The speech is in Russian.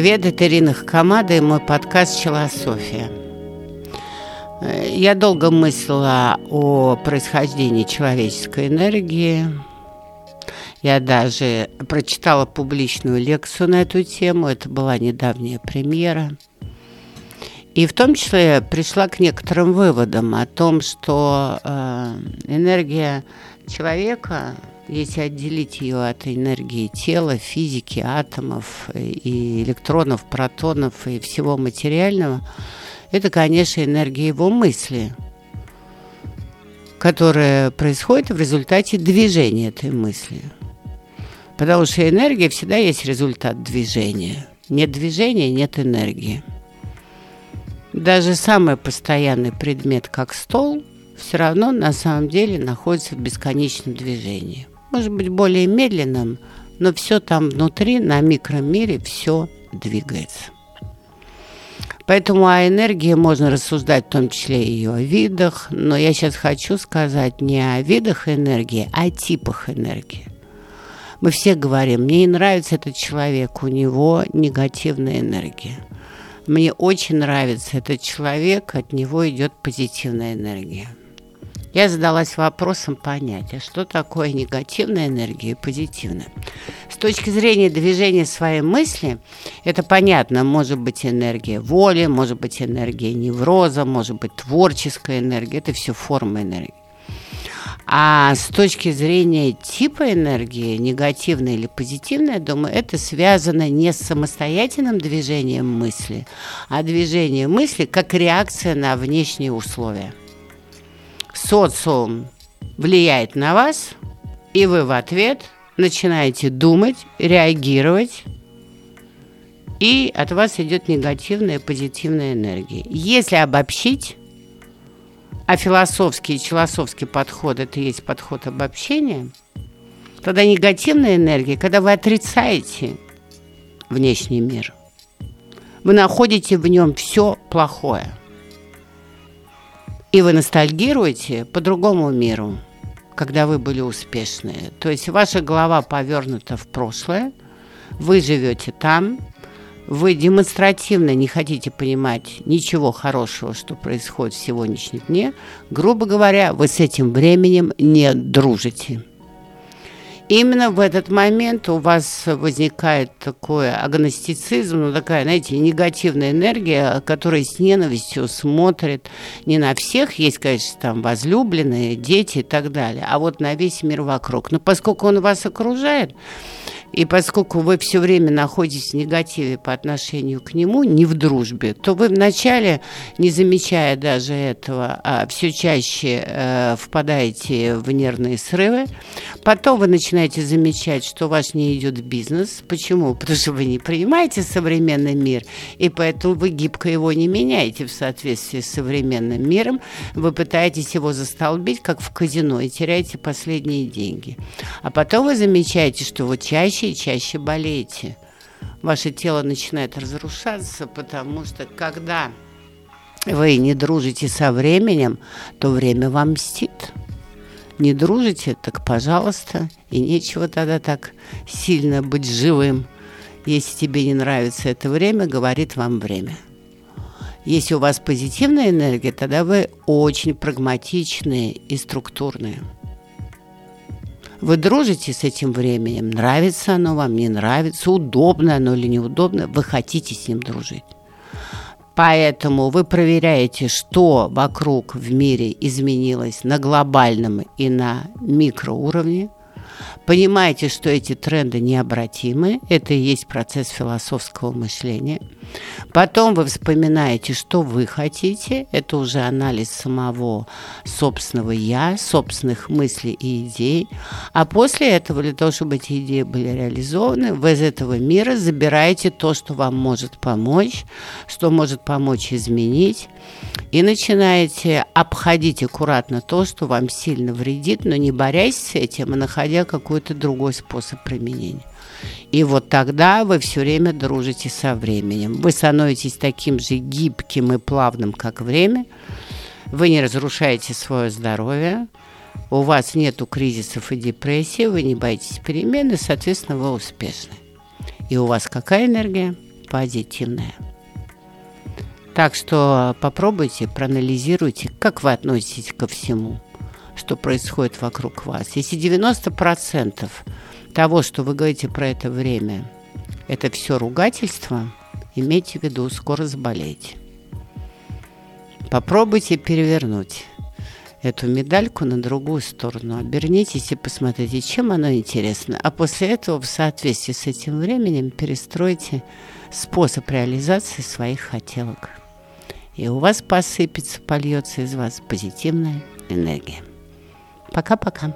Привет, это Ирина Хакамада и мой подкаст «Челософия». Я долго мыслила о происхождении человеческой энергии. Я даже прочитала публичную лекцию на эту тему. Это была недавняя премьера. И в том числе пришла к некоторым выводам о том, что э, энергия человека если отделить ее от энергии тела, физики, атомов и электронов, протонов и всего материального, это, конечно, энергия его мысли, которая происходит в результате движения этой мысли. Потому что энергия всегда есть результат движения. Нет движения, нет энергии. Даже самый постоянный предмет, как стол, все равно на самом деле находится в бесконечном движении может быть, более медленным, но все там внутри, на микромире, все двигается. Поэтому о энергии можно рассуждать в том числе и о видах, но я сейчас хочу сказать не о видах энергии, а о типах энергии. Мы все говорим, мне не нравится этот человек, у него негативная энергия. Мне очень нравится этот человек, от него идет позитивная энергия я задалась вопросом понять, а что такое негативная энергия и позитивная. С точки зрения движения своей мысли, это понятно, может быть энергия воли, может быть энергия невроза, может быть творческая энергия, это все формы энергии. А с точки зрения типа энергии, негативной или позитивной, я думаю, это связано не с самостоятельным движением мысли, а движением мысли как реакция на внешние условия социум влияет на вас, и вы в ответ начинаете думать, реагировать, и от вас идет негативная позитивная энергия. Если обобщить, а философский и философский подход – это есть подход обобщения, тогда негативная энергия, когда вы отрицаете внешний мир, вы находите в нем все плохое – и вы ностальгируете по другому миру, когда вы были успешные. То есть ваша голова повернута в прошлое, вы живете там, вы демонстративно не хотите понимать ничего хорошего, что происходит в сегодняшнем дне. Грубо говоря, вы с этим временем не дружите именно в этот момент у вас возникает такой агностицизм, ну, такая, знаете, негативная энергия, которая с ненавистью смотрит не на всех, есть, конечно, там возлюбленные, дети и так далее, а вот на весь мир вокруг. Но поскольку он вас окружает, и поскольку вы все время находитесь в негативе по отношению к нему, не в дружбе, то вы вначале, не замечая даже этого, а все чаще э, впадаете в нервные срывы. Потом вы начинаете замечать, что у вас не идет бизнес. Почему? Потому что вы не принимаете современный мир, и поэтому вы гибко его не меняете в соответствии с современным миром. Вы пытаетесь его застолбить, как в казино, и теряете последние деньги. А потом вы замечаете, что вот чаще чаще чаще болеете. Ваше тело начинает разрушаться, потому что когда вы не дружите со временем, то время вам мстит. Не дружите, так пожалуйста, и нечего тогда так сильно быть живым. Если тебе не нравится это время, говорит вам время. Если у вас позитивная энергия, тогда вы очень прагматичные и структурные. Вы дружите с этим временем, нравится оно вам, не нравится, удобно оно или неудобно, вы хотите с ним дружить. Поэтому вы проверяете, что вокруг в мире изменилось на глобальном и на микроуровне – Понимаете, что эти тренды необратимы, это и есть процесс философского мышления. Потом вы вспоминаете, что вы хотите, это уже анализ самого собственного «я», собственных мыслей и идей. А после этого, для того, чтобы эти идеи были реализованы, вы из этого мира забираете то, что вам может помочь, что может помочь изменить, и начинаете обходить аккуратно то, что вам сильно вредит, но не борясь с этим, а находя какой-то другой способ применения. И вот тогда вы все время дружите со временем. Вы становитесь таким же гибким и плавным, как время. Вы не разрушаете свое здоровье. У вас нет кризисов и депрессии. Вы не боитесь перемены, соответственно, вы успешны. И у вас какая энергия? позитивное. Так что попробуйте, проанализируйте, как вы относитесь ко всему, что происходит вокруг вас. Если 90% того, что вы говорите про это время, это все ругательство, имейте в виду, скоро заболеете. Попробуйте перевернуть эту медальку на другую сторону. Обернитесь и посмотрите, чем оно интересно. А после этого в соответствии с этим временем перестройте способ реализации своих хотелок. И у вас посыпется, польется из вас позитивная энергия. Пока-пока.